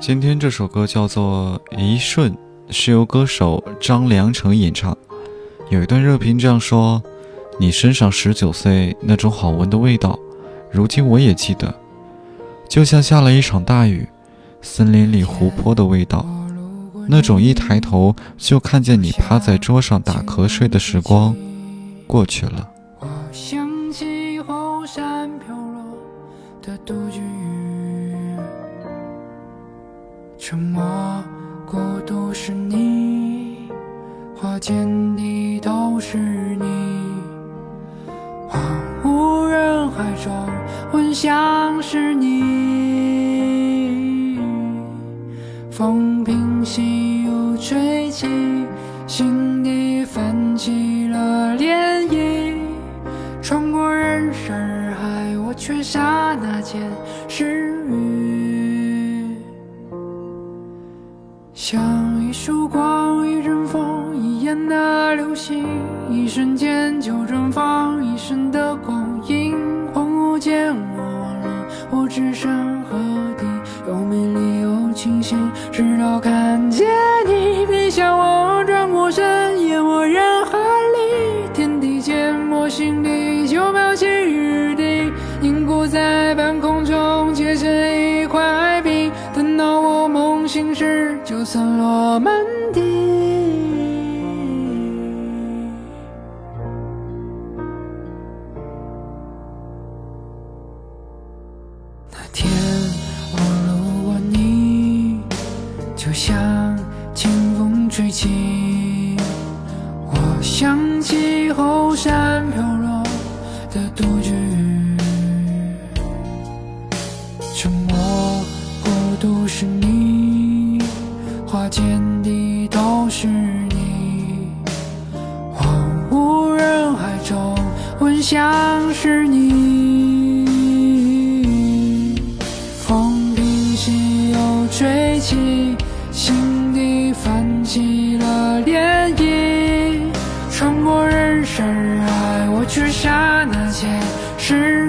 今天这首歌叫做《一瞬》，是由歌手张良成演唱。有一段热评这样说：“你身上十九岁那种好闻的味道，如今我也记得，就像下了一场大雨，森林里湖泊的味道，那种一抬头就看见你趴在桌上打瞌睡的时光，过去了。”我想起后山飘落的杜鹃沉默孤独是你，花间的都是你，荒无人海中闻香是你，风平息又吹起，心底泛起了涟漪。穿过人山人海，我却刹那间失语。像一束光，一阵风，一眼的流星，一瞬间就绽放一生的光。阴。恍惚间，我忘了我置身何地，又美丽又清醒，直到看见心事，就散落满地。那天我路过你，就像清风吹起。我想起后山飘落的杜鹃花间的都是你，荒无人海中闻香是你，风平息又吹起，心底泛起了涟漪。穿过人山人海，我却刹那间失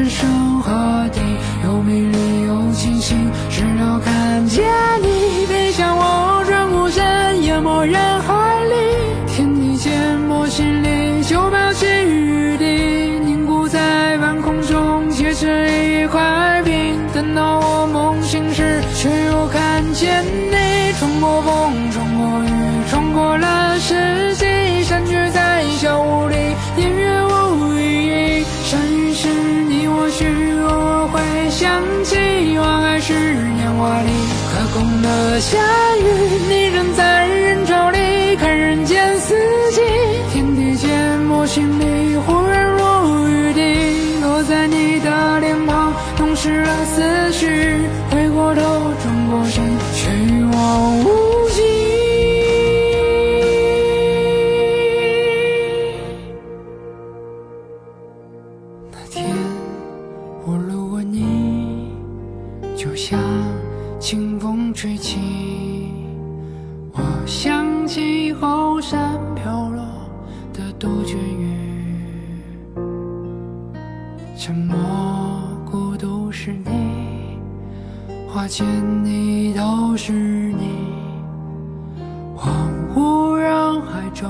了我置身何地，又美丽又清醒，直到看见你背向我，转过身，淹没人海里，天地间，我心里就飘起雨滴，凝固在半空中，结成一块冰。等到我梦醒时，却又看见你穿过风，穿过雨，年华里可空的夏雨，你仍在人潮里看人间四季，天地间，我心里忽然如雨滴，落在你的脸庞，弄湿了思绪，回过头，转过身，却一望无际。那天我路过你，就像清风吹起。我想起后山飘落的杜鹃雨，沉默孤独是你，花间的都是你，荒无人海中。